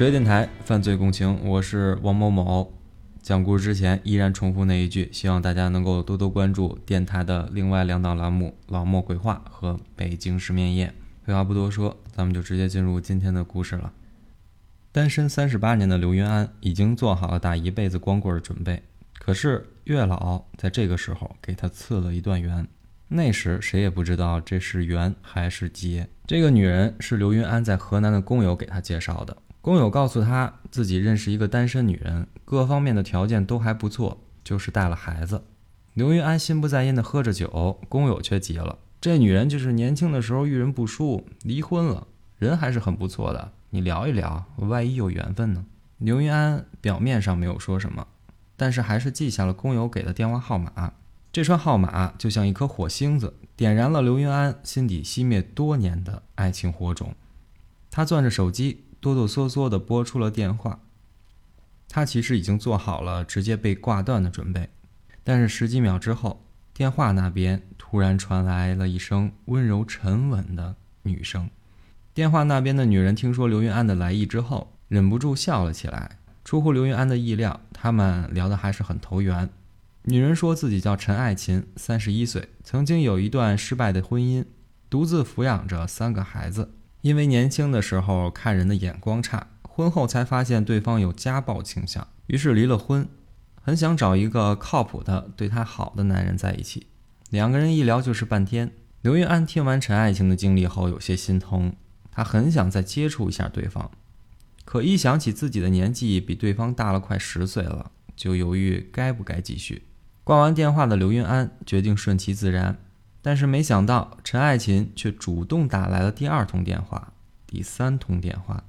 职业电台犯罪共情，我是王某某。讲故事之前依然重复那一句，希望大家能够多多关注电台的另外两档栏目《老莫鬼话》和《北京失眠夜》。废话不多说，咱们就直接进入今天的故事了。单身三十八年的刘云安已经做好了打一辈子光棍的准备，可是月老在这个时候给他赐了一段缘。那时谁也不知道这是缘还是劫。这个女人是刘云安在河南的工友给他介绍的。工友告诉他自己认识一个单身女人，各方面的条件都还不错，就是带了孩子。刘云安心不在焉地喝着酒，工友却急了：这女人就是年轻的时候遇人不淑，离婚了，人还是很不错的，你聊一聊，万一有缘分呢？刘云安表面上没有说什么，但是还是记下了工友给的电话号码。这串号码就像一颗火星子，点燃了刘云安心底熄灭多年的爱情火种。他攥着手机，哆哆嗦嗦地拨出了电话。他其实已经做好了直接被挂断的准备，但是十几秒之后，电话那边突然传来了一声温柔沉稳的女声。电话那边的女人听说刘云安的来意之后，忍不住笑了起来。出乎刘云安的意料，他们聊得还是很投缘。女人说自己叫陈爱琴，三十一岁，曾经有一段失败的婚姻，独自抚养着三个孩子。因为年轻的时候看人的眼光差，婚后才发现对方有家暴倾向，于是离了婚。很想找一个靠谱的、对她好的男人在一起。两个人一聊就是半天。刘云安听完陈爱琴的经历后，有些心疼，他很想再接触一下对方，可一想起自己的年纪比对方大了快十岁了，就犹豫该不该继续。挂完电话的刘云安决定顺其自然，但是没想到陈爱琴却主动打来了第二通电话、第三通电话。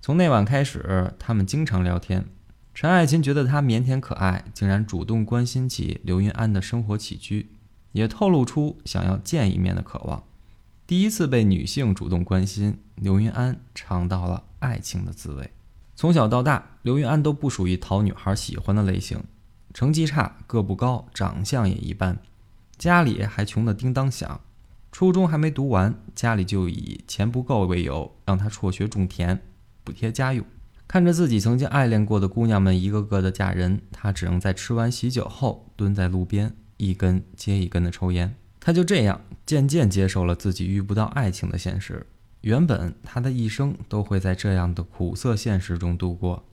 从那晚开始，他们经常聊天。陈爱琴觉得他腼腆可爱，竟然主动关心起刘云安的生活起居，也透露出想要见一面的渴望。第一次被女性主动关心，刘云安尝到了爱情的滋味。从小到大，刘云安都不属于讨女孩喜欢的类型。成绩差，个不高，长相也一般，家里还穷得叮当响。初中还没读完，家里就以钱不够为由，让他辍学种田，补贴家用。看着自己曾经爱恋过的姑娘们一个个的嫁人，他只能在吃完喜酒后蹲在路边，一根接一根的抽烟。他就这样渐渐接受了自己遇不到爱情的现实。原本他的一生都会在这样的苦涩现实中度过，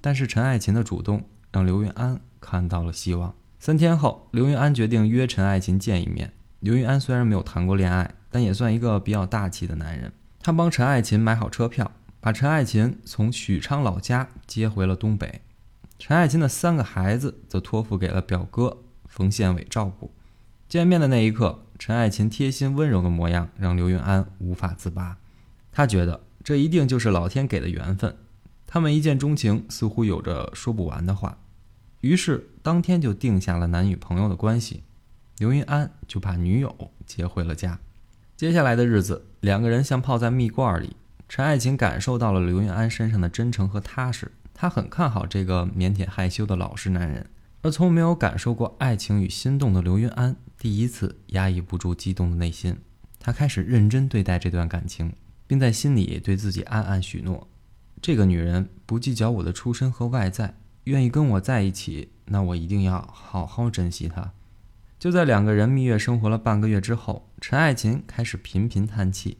但是陈爱琴的主动让刘云安。看到了希望。三天后，刘云安决定约陈爱琴见一面。刘云安虽然没有谈过恋爱，但也算一个比较大气的男人。他帮陈爱琴买好车票，把陈爱琴从许昌老家接回了东北。陈爱琴的三个孩子则托付给了表哥冯宪伟照顾。见面的那一刻，陈爱琴贴心温柔的模样让刘云安无法自拔。他觉得这一定就是老天给的缘分。他们一见钟情，似乎有着说不完的话。于是当天就定下了男女朋友的关系，刘云安就把女友接回了家。接下来的日子，两个人像泡在蜜罐里。陈爱琴感受到了刘云安身上的真诚和踏实，她很看好这个腼腆害羞的老实男人。而从没有感受过爱情与心动的刘云安，第一次压抑不住激动的内心，他开始认真对待这段感情，并在心里对自己暗暗许诺：这个女人不计较我的出身和外在。愿意跟我在一起，那我一定要好好珍惜她。就在两个人蜜月生活了半个月之后，陈爱琴开始频频叹气。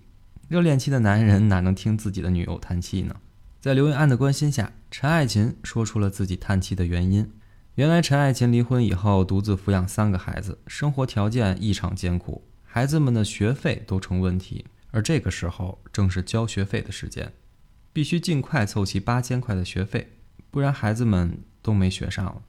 热恋期的男人哪能听自己的女友叹气呢？在刘云安的关心下，陈爱琴说出了自己叹气的原因。原来陈爱琴离婚以后，独自抚养三个孩子，生活条件异常艰苦，孩子们的学费都成问题。而这个时候正是交学费的时间，必须尽快凑齐八千块的学费。不然孩子们都没学上了。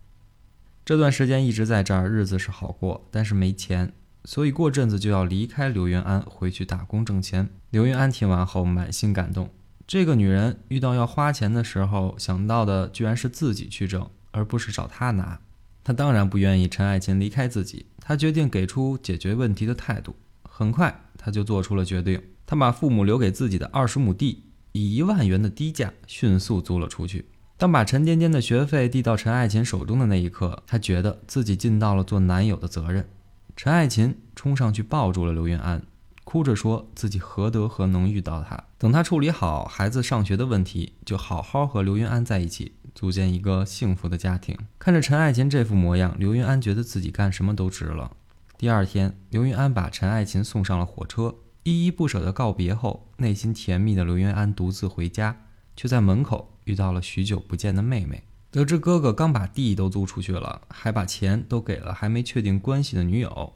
这段时间一直在这儿，日子是好过，但是没钱，所以过阵子就要离开刘云安，回去打工挣钱。刘云安听完后满心感动，这个女人遇到要花钱的时候，想到的居然是自己去挣，而不是找他拿。他当然不愿意陈爱琴离开自己，他决定给出解决问题的态度。很快他就做出了决定，他把父母留给自己的二十亩地，以一万元的低价迅速租了出去。当把沉甸甸的学费递到陈爱琴手中的那一刻，他觉得自己尽到了做男友的责任。陈爱琴冲上去抱住了刘云安，哭着说自己何德何能遇到他。等他处理好孩子上学的问题，就好好和刘云安在一起，组建一个幸福的家庭。看着陈爱琴这副模样，刘云安觉得自己干什么都值了。第二天，刘云安把陈爱琴送上了火车，依依不舍地告别后，内心甜蜜的刘云安独自回家，却在门口遇到了许久不见的妹妹。得知哥哥刚把地都租出去了，还把钱都给了还没确定关系的女友，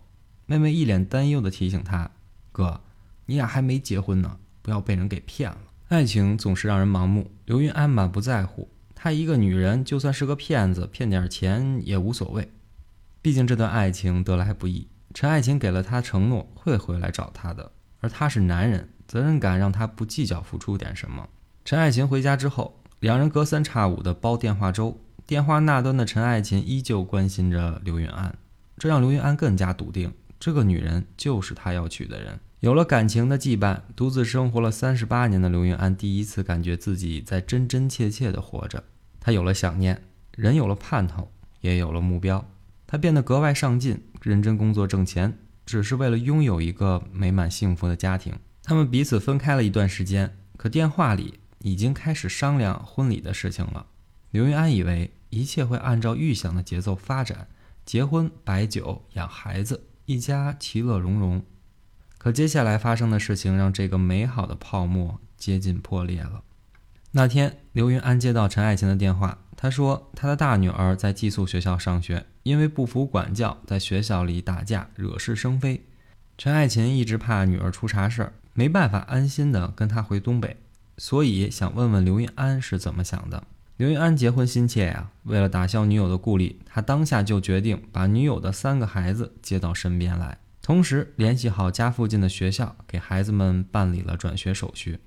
妹妹一脸担忧地提醒他：“哥，你俩还没结婚呢，不要被人给骗了。爱情总是让人盲目。”刘云安满不在乎，她一个女人，就算是个骗子，骗点钱也无所谓。毕竟这段爱情得来不易，陈爱琴给了他承诺会回来找他的，而他是男人，责任感让他不计较付出点什么。陈爱琴回家之后。两人隔三差五的煲电话粥，电话那端的陈爱琴依旧关心着刘云安，这让刘云安更加笃定，这个女人就是他要娶的人。有了感情的羁绊，独自生活了三十八年的刘云安第一次感觉自己在真真切切的活着。他有了想念，人有了盼头，也有了目标。他变得格外上进，认真工作挣钱，只是为了拥有一个美满幸福的家庭。他们彼此分开了一段时间，可电话里。已经开始商量婚礼的事情了。刘云安以为一切会按照预想的节奏发展，结婚、摆酒、养孩子，一家其乐融融。可接下来发生的事情让这个美好的泡沫接近破裂了。那天，刘云安接到陈爱琴的电话，她说她的大女儿在寄宿学校上学，因为不服管教，在学校里打架，惹是生非。陈爱琴一直怕女儿出啥事儿，没办法安心的跟她回东北。所以想问问刘云安是怎么想的？刘云安结婚心切呀，为了打消女友的顾虑，他当下就决定把女友的三个孩子接到身边来，同时联系好家附近的学校，给孩子们办理了转学手续。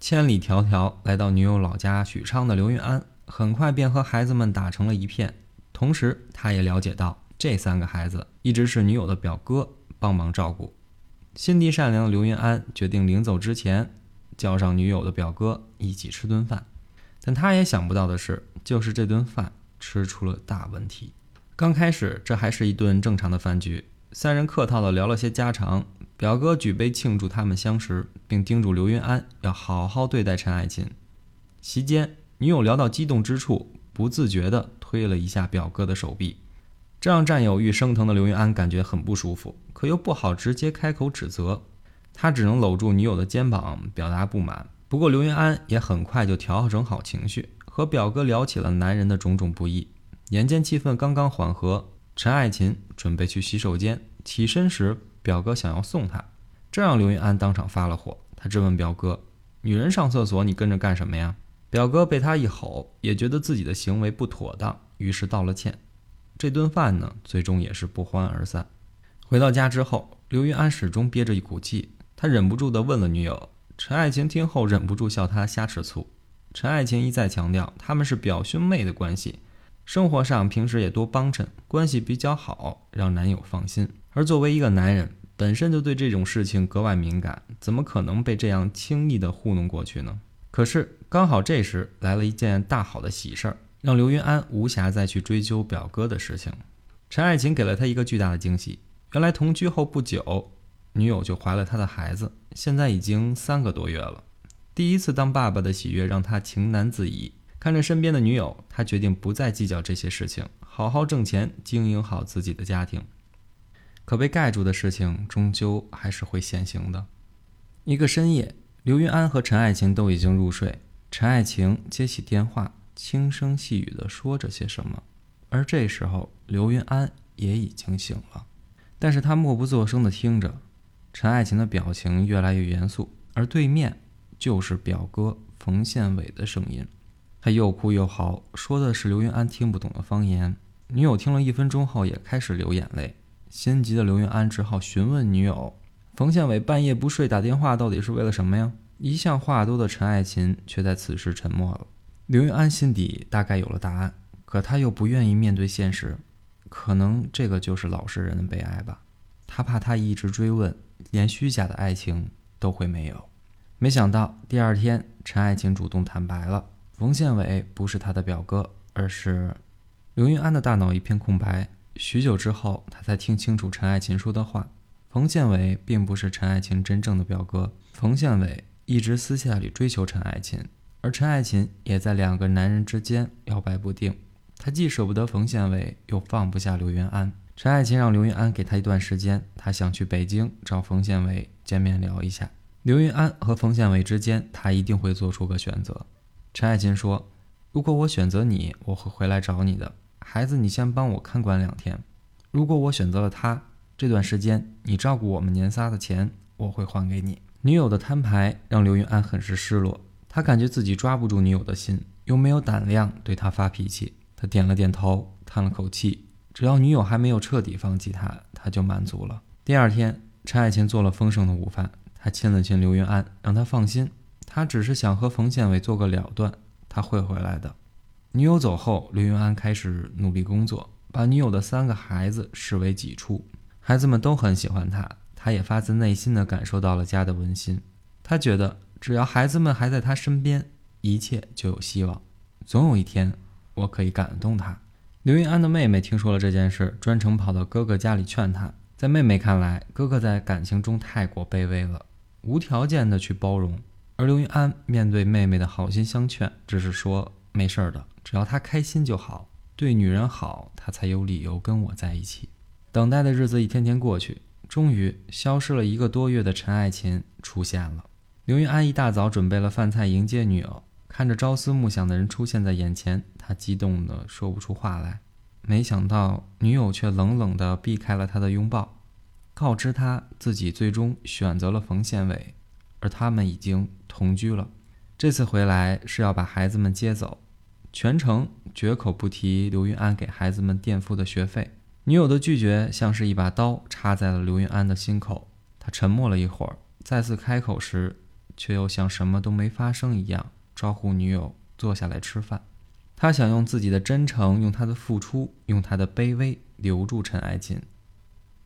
千里迢迢来到女友老家许昌的刘云安，很快便和孩子们打成了一片。同时，他也了解到这三个孩子一直是女友的表哥帮忙照顾。心地善良的刘云安决定临走之前。叫上女友的表哥一起吃顿饭，但他也想不到的是，就是这顿饭吃出了大问题。刚开始这还是一顿正常的饭局，三人客套的聊了些家常。表哥举杯庆祝他们相识，并叮嘱刘云安要好好对待陈爱琴。席间，女友聊到激动之处，不自觉地推了一下表哥的手臂，这让占有欲升腾的刘云安感觉很不舒服，可又不好直接开口指责。他只能搂住女友的肩膀表达不满。不过刘云安也很快就调整好情绪，和表哥聊起了男人的种种不易。眼见气氛刚刚缓和，陈爱琴准备去洗手间，起身时表哥想要送她，这让刘云安当场发了火。他质问表哥：“女人上厕所，你跟着干什么呀？”表哥被他一吼，也觉得自己的行为不妥当，于是道了歉。这顿饭呢，最终也是不欢而散。回到家之后，刘云安始终憋着一股气。他忍不住地问了女友陈爱琴，听后忍不住笑他瞎吃醋。陈爱琴一再强调他们是表兄妹的关系，生活上平时也多帮衬，关系比较好，让男友放心。而作为一个男人，本身就对这种事情格外敏感，怎么可能被这样轻易地糊弄过去呢？可是刚好这时来了一件大好的喜事儿，让刘云安无暇再去追究表哥的事情。陈爱琴给了他一个巨大的惊喜，原来同居后不久。女友就怀了他的孩子，现在已经三个多月了。第一次当爸爸的喜悦让他情难自已。看着身边的女友，他决定不再计较这些事情，好好挣钱，经营好自己的家庭。可被盖住的事情，终究还是会现形的。一个深夜，刘云安和陈爱晴都已经入睡。陈爱晴接起电话，轻声细语地说着些什么，而这时候，刘云安也已经醒了，但是他默不作声地听着。陈爱琴的表情越来越严肃，而对面就是表哥冯宪伟的声音。他又哭又嚎，说的是刘云安听不懂的方言。女友听了一分钟后也开始流眼泪。心急的刘云安只好询问女友：“冯宪伟半夜不睡打电话，到底是为了什么呀？”一向话多的陈爱琴却在此时沉默了。刘云安心底大概有了答案，可他又不愿意面对现实。可能这个就是老实人的悲哀吧。他怕他一直追问。连虚假的爱情都会没有。没想到第二天，陈爱琴主动坦白了，冯宪伟不是她的表哥，而是刘云安的大脑一片空白。许久之后，他才听清楚陈爱琴说的话：冯宪伟并不是陈爱琴真正的表哥，冯宪伟一直私下里追求陈爱琴，而陈爱琴也在两个男人之间摇摆不定。他既舍不得冯宪伟，又放不下刘云安。陈爱琴让刘云安给他一段时间，他想去北京找冯宪伟见面聊一下。刘云安和冯宪伟之间，他一定会做出个选择。陈爱琴说：“如果我选择你，我会回来找你的。孩子，你先帮我看管两天。如果我选择了他，这段时间你照顾我们年仨的钱，我会还给你。”女友的摊牌让刘云安很是失落，他感觉自己抓不住女友的心，又没有胆量对她发脾气。他点了点头，叹了口气。只要女友还没有彻底放弃他，他就满足了。第二天，陈爱琴做了丰盛的午饭，他亲了亲刘云安，让他放心，他只是想和冯宪伟做个了断，他会回来的。女友走后，刘云安开始努力工作，把女友的三个孩子视为己出，孩子们都很喜欢他，他也发自内心的感受到了家的温馨。他觉得，只要孩子们还在他身边，一切就有希望，总有一天，我可以感动他。刘云安的妹妹听说了这件事，专程跑到哥哥家里劝他。在妹妹看来，哥哥在感情中太过卑微了，无条件的去包容。而刘云安面对妹妹的好心相劝，只是说没事儿的，只要她开心就好，对女人好，她才有理由跟我在一起。等待的日子一天天过去，终于消失了一个多月的陈爱琴出现了。刘云安一大早准备了饭菜迎接女友。看着朝思暮想的人出现在眼前，他激动的说不出话来。没想到女友却冷冷的避开了他的拥抱，告知他自己最终选择了冯宪伟，而他们已经同居了。这次回来是要把孩子们接走，全程绝口不提刘云安给孩子们垫付的学费。女友的拒绝像是一把刀插在了刘云安的心口。他沉默了一会儿，再次开口时，却又像什么都没发生一样。招呼女友坐下来吃饭，他想用自己的真诚，用他的付出，用他的卑微留住陈爱琴。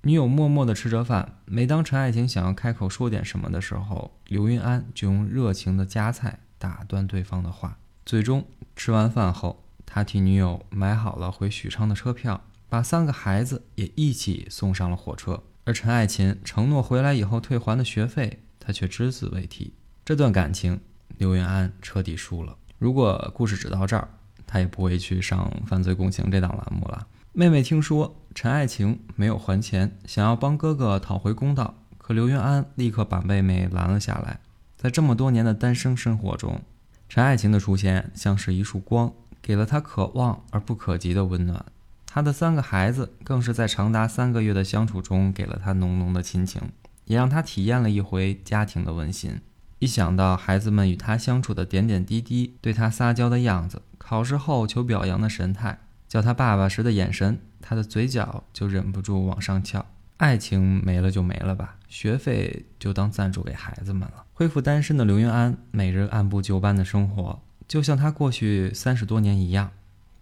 女友默默地吃着饭，每当陈爱琴想要开口说点什么的时候，刘云安就用热情的夹菜打断对方的话。最终吃完饭后，他替女友买好了回许昌的车票，把三个孩子也一起送上了火车。而陈爱琴承诺回来以后退还的学费，他却只字未提。这段感情。刘云安彻底输了。如果故事只到这儿，他也不会去上《犯罪共情》这档栏目了。妹妹听说陈爱琴没有还钱，想要帮哥哥讨回公道，可刘云安立刻把妹妹拦了下来。在这么多年的单身生活中，陈爱琴的出现像是一束光，给了他可望而不可及的温暖。他的三个孩子更是在长达三个月的相处中，给了他浓浓的亲情，也让他体验了一回家庭的温馨。一想到孩子们与他相处的点点滴滴，对他撒娇的样子，考试后求表扬的神态，叫他爸爸时的眼神，他的嘴角就忍不住往上翘。爱情没了就没了吧，学费就当赞助给孩子们了。恢复单身的刘云安，每日按部就班的生活，就像他过去三十多年一样。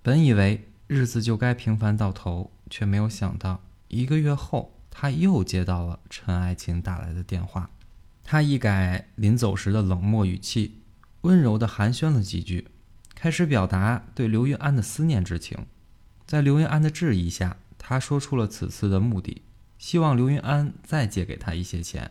本以为日子就该平凡到头，却没有想到，一个月后，他又接到了陈爱琴打来的电话。他一改临走时的冷漠语气，温柔地寒暄了几句，开始表达对刘云安的思念之情。在刘云安的质疑下，他说出了此次的目的，希望刘云安再借给他一些钱，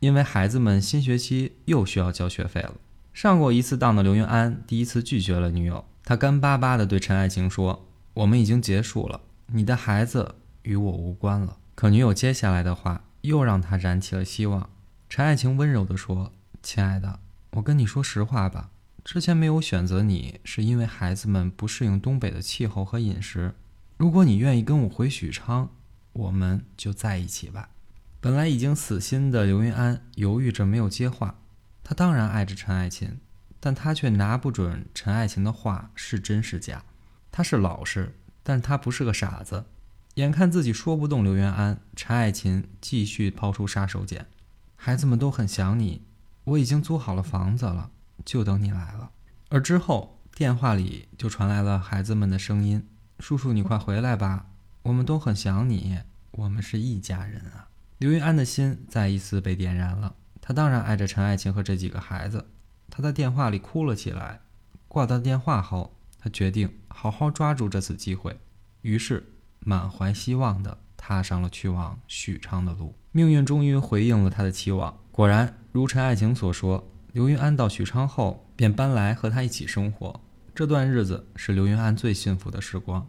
因为孩子们新学期又需要交学费了。上过一次当的刘云安第一次拒绝了女友，他干巴巴地对陈爱晴说：“我们已经结束了，你的孩子与我无关了。”可女友接下来的话又让他燃起了希望。陈爱琴温柔地说：“亲爱的，我跟你说实话吧，之前没有选择你，是因为孩子们不适应东北的气候和饮食。如果你愿意跟我回许昌，我们就在一起吧。”本来已经死心的刘云安犹豫着没有接话。他当然爱着陈爱琴，但他却拿不准陈爱琴的话是真是假。他是老实，但他不是个傻子。眼看自己说不动刘云安，陈爱琴继续抛出杀手锏。孩子们都很想你，我已经租好了房子了，就等你来了。而之后电话里就传来了孩子们的声音：“叔叔，你快回来吧，我们都很想你，我们是一家人啊。”刘云安的心再一次被点燃了，他当然爱着陈爱琴和这几个孩子。他在电话里哭了起来。挂断电话后，他决定好好抓住这次机会，于是满怀希望地踏上了去往许昌的路。命运终于回应了他的期望。果然，如陈爱晴所说，刘云安到许昌后便搬来和他一起生活。这段日子是刘云安最幸福的时光，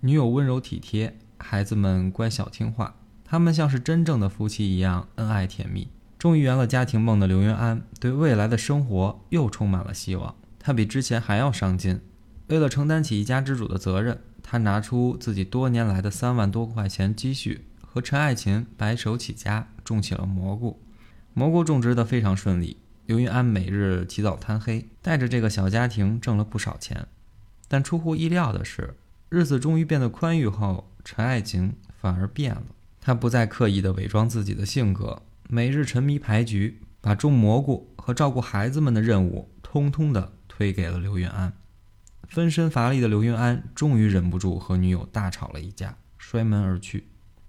女友温柔体贴，孩子们乖巧听话，他们像是真正的夫妻一样恩爱甜蜜。终于圆了家庭梦的刘云安，对未来的生活又充满了希望。他比之前还要上进，为了承担起一家之主的责任，他拿出自己多年来的三万多块钱积蓄，和陈爱琴白手起家种起了蘑菇。蘑菇种植得非常顺利。刘云安每日起早贪黑，带着这个小家庭挣了不少钱。但出乎意料的是，日子终于变得宽裕后，陈爱琴反而变了。她不再刻意地伪装自己的性格，每日沉迷牌局，把种蘑菇和照顾孩子们的任务通通的推给了刘云安。分身乏力的刘云安终于忍不住和女友大吵了一架，摔门而去。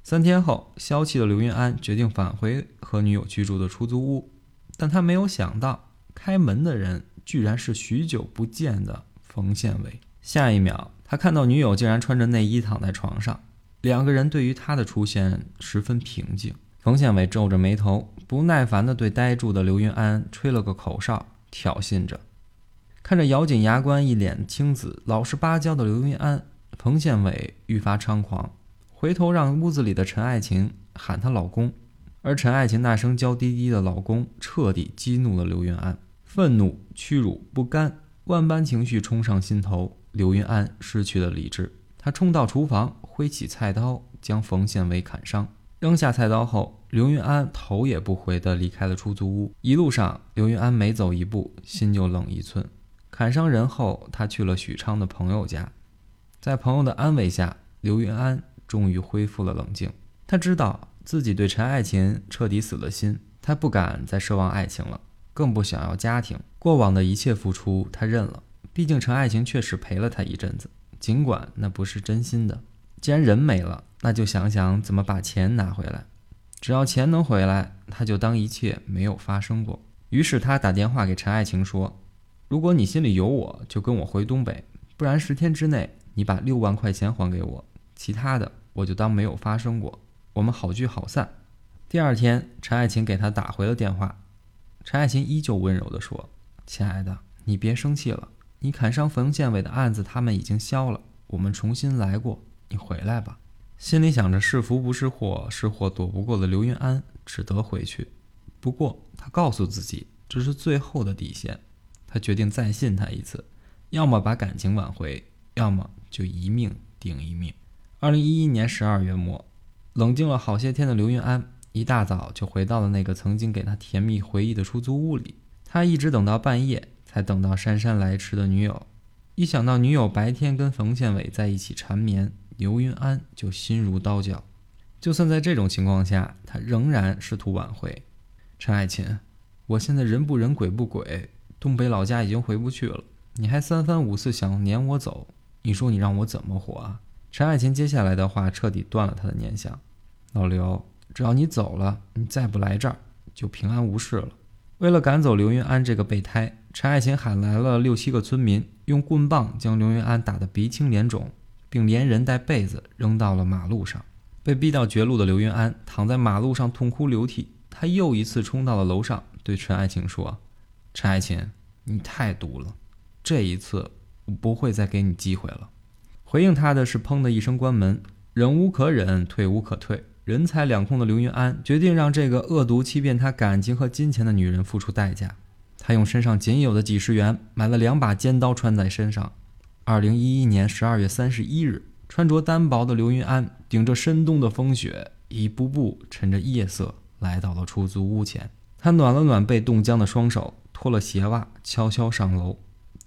三天后，消气的刘云安决定返回和女友居住的出租屋。但他没有想到，开门的人居然是许久不见的冯宪伟。下一秒，他看到女友竟然穿着内衣躺在床上，两个人对于他的出现十分平静。冯宪伟皱着眉头，不耐烦地对呆住的刘云安吹了个口哨，挑衅着。看着咬紧牙关、一脸青紫、老实巴交的刘云安，冯宪伟愈发猖狂，回头让屋子里的陈爱琴喊她老公。而陈爱琴那声娇滴滴的“老公”彻底激怒了刘云安，愤怒、屈辱、不甘，万般情绪冲上心头。刘云安失去了理智，他冲到厨房，挥起菜刀将冯宪伟砍伤。扔下菜刀后，刘云安头也不回地离开了出租屋。一路上，刘云安每走一步，心就冷一寸。砍伤人后，他去了许昌的朋友家，在朋友的安慰下，刘云安终于恢复了冷静。他知道。自己对陈爱琴彻底死了心，他不敢再奢望爱情了，更不想要家庭。过往的一切付出，他认了。毕竟陈爱琴确实陪了他一阵子，尽管那不是真心的。既然人没了，那就想想怎么把钱拿回来。只要钱能回来，他就当一切没有发生过。于是他打电话给陈爱琴说：“如果你心里有我，就跟我回东北；不然十天之内你把六万块钱还给我，其他的我就当没有发生过。”我们好聚好散。第二天，陈爱琴给他打回了电话。陈爱琴依旧温柔地说：“亲爱的，你别生气了。你砍伤冯建伟的案子，他们已经消了。我们重新来过。你回来吧。”心里想着是福不是祸，是祸躲不过的刘云安只得回去。不过，他告诉自己这是最后的底线。他决定再信他一次，要么把感情挽回，要么就一命顶一命。二零一一年十二月末。冷静了好些天的刘云安，一大早就回到了那个曾经给他甜蜜回忆的出租屋里。他一直等到半夜，才等到姗姗来迟的女友。一想到女友白天跟冯建伟在一起缠绵，刘云安就心如刀绞。就算在这种情况下，他仍然试图挽回。陈爱琴，我现在人不人鬼不鬼，东北老家已经回不去了，你还三番五次想撵我走，你说你让我怎么活啊？陈爱琴接下来的话彻底断了他的念想。老刘，只要你走了，你再不来这儿，就平安无事了。为了赶走刘云安这个备胎，陈爱琴喊来了六七个村民，用棍棒将刘云安打得鼻青脸肿，并连人带被子扔到了马路上。被逼到绝路的刘云安躺在马路上痛哭流涕。他又一次冲到了楼上，对陈爱琴说：“陈爱琴，你太毒了，这一次我不会再给你机会了。”回应他的是“砰”的一声关门。忍无可忍，退无可退。人财两空的刘云安决定让这个恶毒欺骗他感情和金钱的女人付出代价。他用身上仅有的几十元买了两把尖刀，穿在身上。二零一一年十二月三十一日，穿着单薄的刘云安顶着深冬的风雪，一步步趁着夜色来到了出租屋前。他暖了暖被冻僵的双手，脱了鞋袜，悄悄上楼。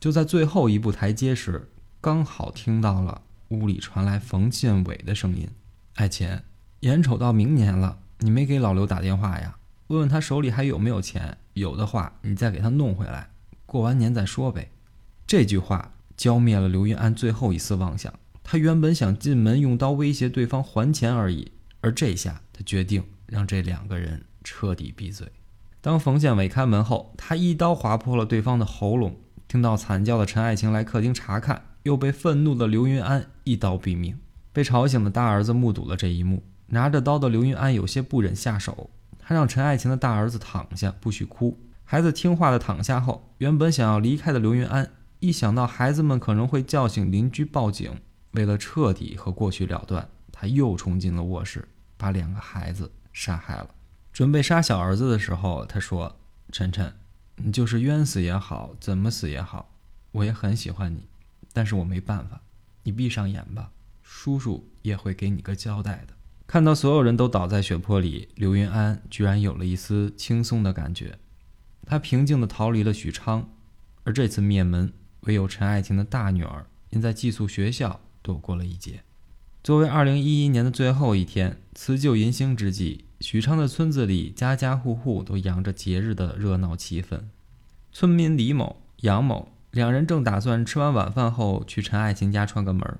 就在最后一步台阶时，刚好听到了屋里传来冯建伟的声音：“爱琴。”眼瞅到明年了，你没给老刘打电话呀？问问他手里还有没有钱，有的话你再给他弄回来，过完年再说呗。这句话浇灭了刘云安最后一丝妄想。他原本想进门用刀威胁对方还钱而已，而这下他决定让这两个人彻底闭嘴。当冯建伟开门后，他一刀划破了对方的喉咙。听到惨叫的陈爱琴来客厅查看，又被愤怒的刘云安一刀毙命。被吵醒的大儿子目睹了这一幕。拿着刀的刘云安有些不忍下手，他让陈爱琴的大儿子躺下，不许哭。孩子听话的躺下后，原本想要离开的刘云安，一想到孩子们可能会叫醒邻居报警，为了彻底和过去了断，他又冲进了卧室，把两个孩子杀害了。准备杀小儿子的时候，他说：“晨晨，你就是冤死也好，怎么死也好，我也很喜欢你，但是我没办法，你闭上眼吧，叔叔也会给你个交代的。”看到所有人都倒在血泊里，刘云安居然有了一丝轻松的感觉。他平静地逃离了许昌，而这次灭门，唯有陈爱琴的大女儿因在寄宿学校躲过了一劫。作为2011年的最后一天，辞旧迎新之际，许昌的村子里家家户户都洋着节日的热闹气氛。村民李某、杨某两人正打算吃完晚饭后去陈爱琴家串个门儿。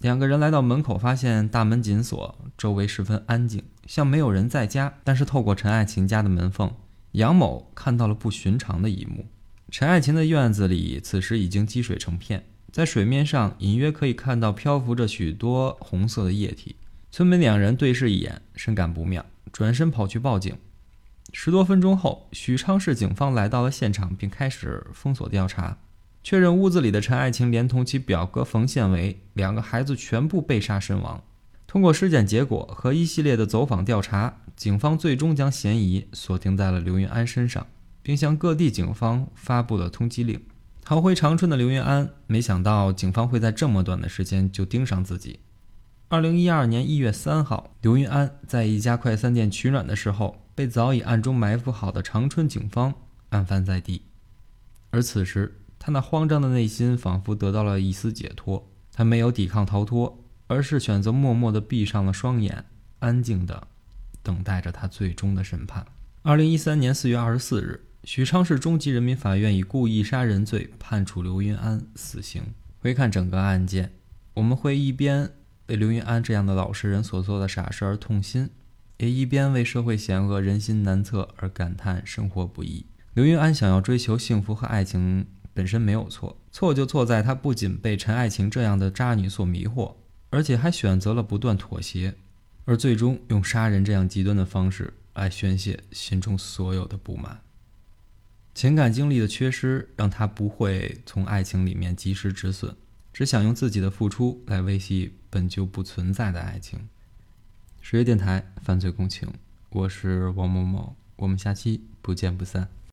两个人来到门口，发现大门紧锁，周围十分安静，像没有人在家。但是透过陈爱琴家的门缝，杨某看到了不寻常的一幕：陈爱琴的院子里此时已经积水成片，在水面上隐约可以看到漂浮着许多红色的液体。村民两人对视一眼，深感不妙，转身跑去报警。十多分钟后，许昌市警方来到了现场，并开始封锁调查。确认屋子里的陈爱琴连同其表哥冯宪维两个孩子全部被杀身亡。通过尸检结果和一系列的走访调查，警方最终将嫌疑锁定在了刘云安身上，并向各地警方发布了通缉令。逃回长春的刘云安没想到警方会在这么短的时间就盯上自己。二零一二年一月三号，刘云安在一家快餐店取暖的时候，被早已暗中埋伏好的长春警方案发在地，而此时。他那慌张的内心仿佛得到了一丝解脱，他没有抵抗逃脱，而是选择默默地闭上了双眼，安静地等待着他最终的审判。二零一三年四月二十四日，许昌市中级人民法院以故意杀人罪判处刘云安死刑。回看整个案件，我们会一边为刘云安这样的老实人所做的傻事而痛心，也一边为社会险恶、人心难测而感叹生活不易。刘云安想要追求幸福和爱情。本身没有错，错就错在他不仅被陈爱琴这样的渣女所迷惑，而且还选择了不断妥协，而最终用杀人这样极端的方式来宣泄心中所有的不满。情感经历的缺失让他不会从爱情里面及时止损，只想用自己的付出来维系本就不存在的爱情。十月电台犯罪共情，我是王某某，我们下期不见不散。